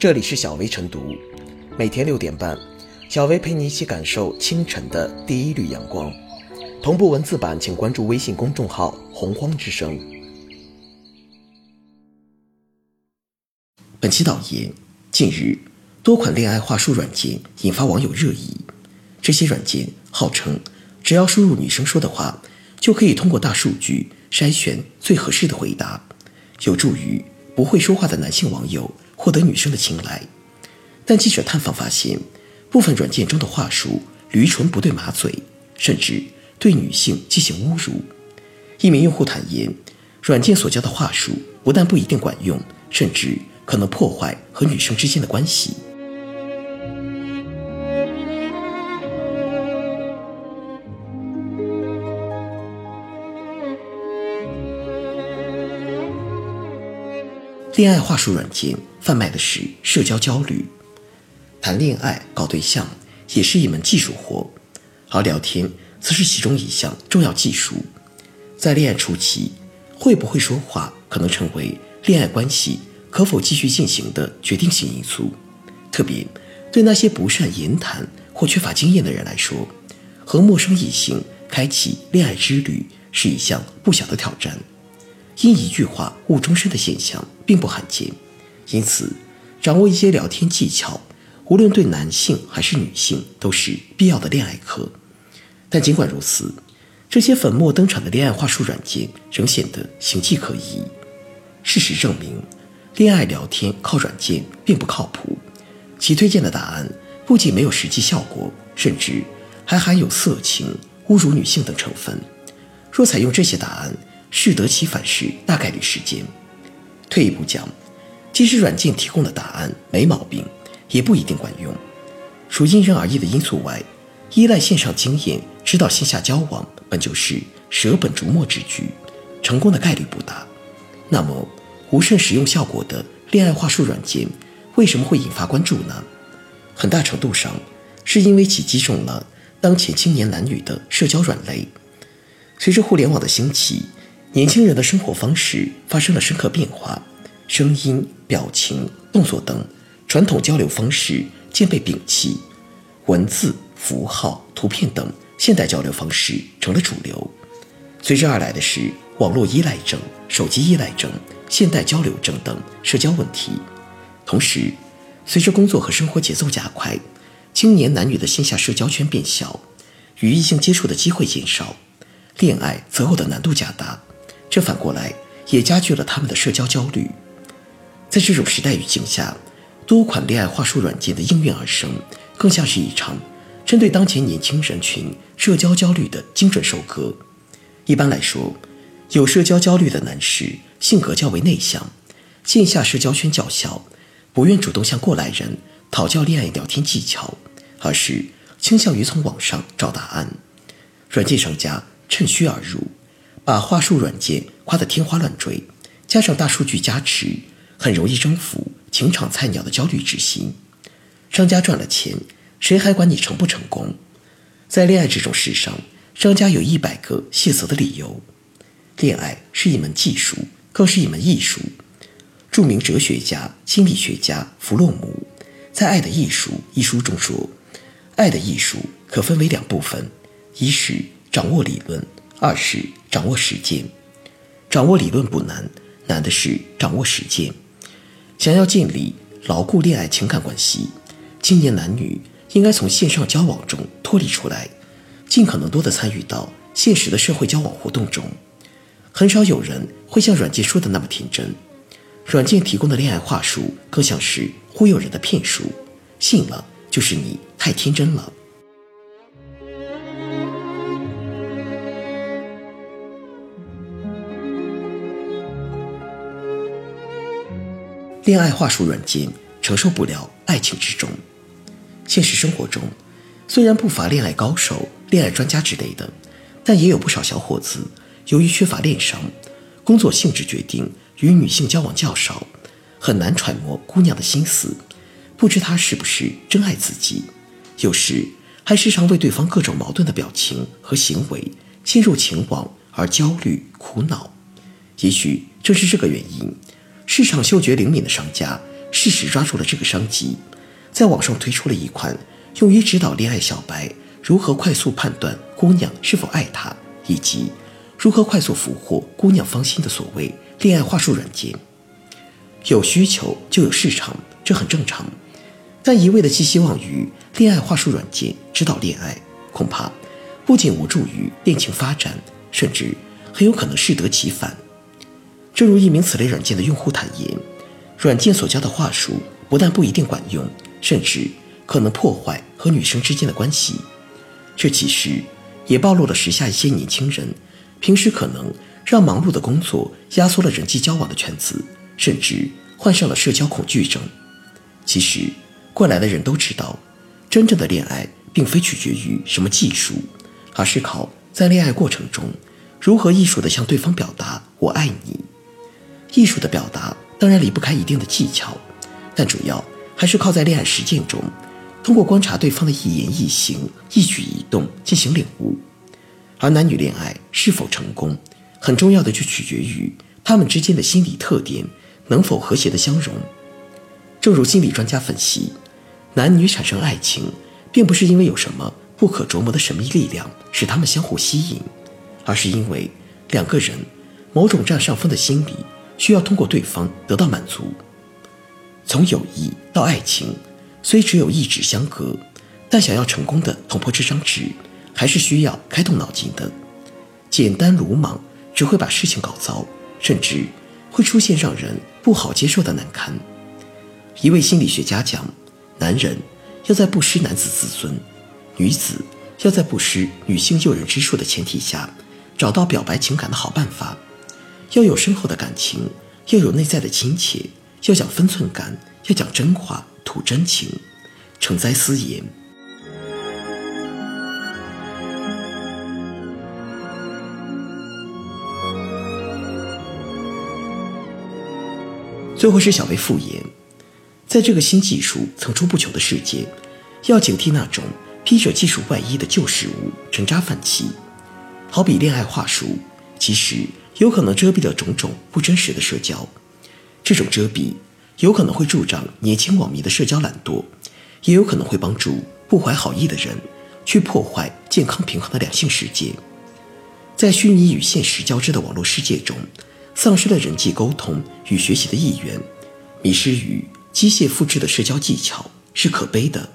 这里是小薇晨读，每天六点半，小薇陪你一起感受清晨的第一缕阳光。同步文字版，请关注微信公众号“洪荒之声”。本期导言：近日，多款恋爱话术软件引发网友热议。这些软件号称，只要输入女生说的话，就可以通过大数据筛选最合适的回答，有助于不会说话的男性网友获得女生的青睐。但记者探访发现，部分软件中的话术驴唇不对马嘴，甚至对女性进行侮辱。一名用户坦言，软件所教的话术不但不一定管用，甚至可能破坏和女生之间的关系。恋爱话术软件贩卖的是社交焦虑，谈恋爱、搞对象也是一门技术活，而聊天则是其中一项重要技术。在恋爱初期，会不会说话可能成为恋爱关系可否继续进行的决定性因素。特别对那些不善言谈或缺乏经验的人来说，和陌生异性开启恋爱之旅是一项不小的挑战。因一句话误终身的现象并不罕见，因此，掌握一些聊天技巧，无论对男性还是女性都是必要的恋爱课。但尽管如此，这些粉墨登场的恋爱话术软件仍显得形迹可疑。事实证明，恋爱聊天靠软件并不靠谱，其推荐的答案不仅没有实际效果，甚至还含有色情、侮辱女性等成分。若采用这些答案，适得其反是大概率事件。退一步讲，即使软件提供的答案没毛病，也不一定管用。除因人而异的因素外，依赖线上经验指导线下交往，本就是舍本逐末之举，成功的概率不大。那么，无甚使用效果的恋爱话术软件为什么会引发关注呢？很大程度上，是因为其击中了当前青年男女的社交软肋。随着互联网的兴起，年轻人的生活方式发生了深刻变化，声音、表情、动作等传统交流方式渐被摒弃，文字、符号、图片等现代交流方式成了主流。随之而来的是网络依赖症、手机依赖症、现代交流症等社交问题。同时，随着工作和生活节奏加快，青年男女的线下社交圈变小，与异性接触的机会减少，恋爱择偶的难度加大。这反过来也加剧了他们的社交焦虑。在这种时代语境下，多款恋爱话术软件的应运而生，更像是一场针对当前年轻人群社交焦虑的精准收割。一般来说，有社交焦虑的男士性格较为内向，线下社交圈较小，不愿主动向过来人讨教恋爱聊天技巧，而是倾向于从网上找答案。软件商家趁虚而入。把话术软件夸得天花乱坠，加上大数据加持，很容易征服情场菜鸟的焦虑之心。商家赚了钱，谁还管你成不成功？在恋爱这种事上，商家有一百个卸责的理由。恋爱是一门技术，更是一门艺术。著名哲学家、心理学家弗洛姆在《爱的艺术》一书中说：“爱的艺术可分为两部分，一是掌握理论。”二是掌握实践，掌握理论不难，难的是掌握实践。想要建立牢固恋爱情感关系，青年男女应该从线上交往中脱离出来，尽可能多的参与到现实的社会交往活动中。很少有人会像软件说的那么天真，软件提供的恋爱话术更像是忽悠人的骗术，信了就是你太天真了。恋爱话术软件承受不了爱情之重。现实生活中，虽然不乏恋爱高手、恋爱专家之类的，但也有不少小伙子由于缺乏恋商，工作性质决定与女性交往较少，很难揣摩姑娘的心思，不知她是不是真爱自己。有时还时常为对方各种矛盾的表情和行为陷入情网而焦虑苦恼。也许正是这个原因。市场嗅觉灵敏的商家适时抓住了这个商机，在网上推出了一款用于指导恋爱小白如何快速判断姑娘是否爱他，以及如何快速俘获姑娘芳心的所谓恋爱话术软件。有需求就有市场，这很正常。但一味的寄希望于恋爱话术软件指导恋爱，恐怕不仅无助于恋情发展，甚至很有可能适得其反。正如一名此类软件的用户坦言，软件所教的话术不但不一定管用，甚至可能破坏和女生之间的关系。这其实也暴露了时下一些年轻人平时可能让忙碌的工作压缩了人际交往的圈子，甚至患上了社交恐惧症。其实。过来的人都知道，真正的恋爱并非取决于什么技术，而是靠在恋爱过程中如何艺术地向对方表达“我爱你”。艺术的表达当然离不开一定的技巧，但主要还是靠在恋爱实践中，通过观察对方的一言一行、一举一动进行领悟。而男女恋爱是否成功，很重要的就取决于他们之间的心理特点能否和谐的相融。正如心理专家分析，男女产生爱情，并不是因为有什么不可琢磨的神秘力量使他们相互吸引，而是因为两个人某种占上风的心理需要通过对方得到满足。从友谊到爱情，虽只有一纸相隔，但想要成功的捅破这张纸，还是需要开动脑筋的。简单鲁莽只会把事情搞糟，甚至会出现让人不好接受的难堪。一位心理学家讲，男人要在不失男子自尊，女子要在不失女性诱人之术的前提下，找到表白情感的好办法。要有深厚的感情，要有内在的亲切，要讲分寸感，要讲真话，吐真情。成哉私言。最后是小薇复言。在这个新技术层出不穷的世界，要警惕那种披着技术外衣的旧事物沉渣泛起。好比恋爱话术，其实有可能遮蔽了种种不真实的社交。这种遮蔽有可能会助长年轻网民的社交懒惰，也有可能会帮助不怀好意的人去破坏健康平衡的两性世界。在虚拟与现实交织的网络世界中，丧失了人际沟通与学习的意愿，迷失于。机械复制的社交技巧是可悲的。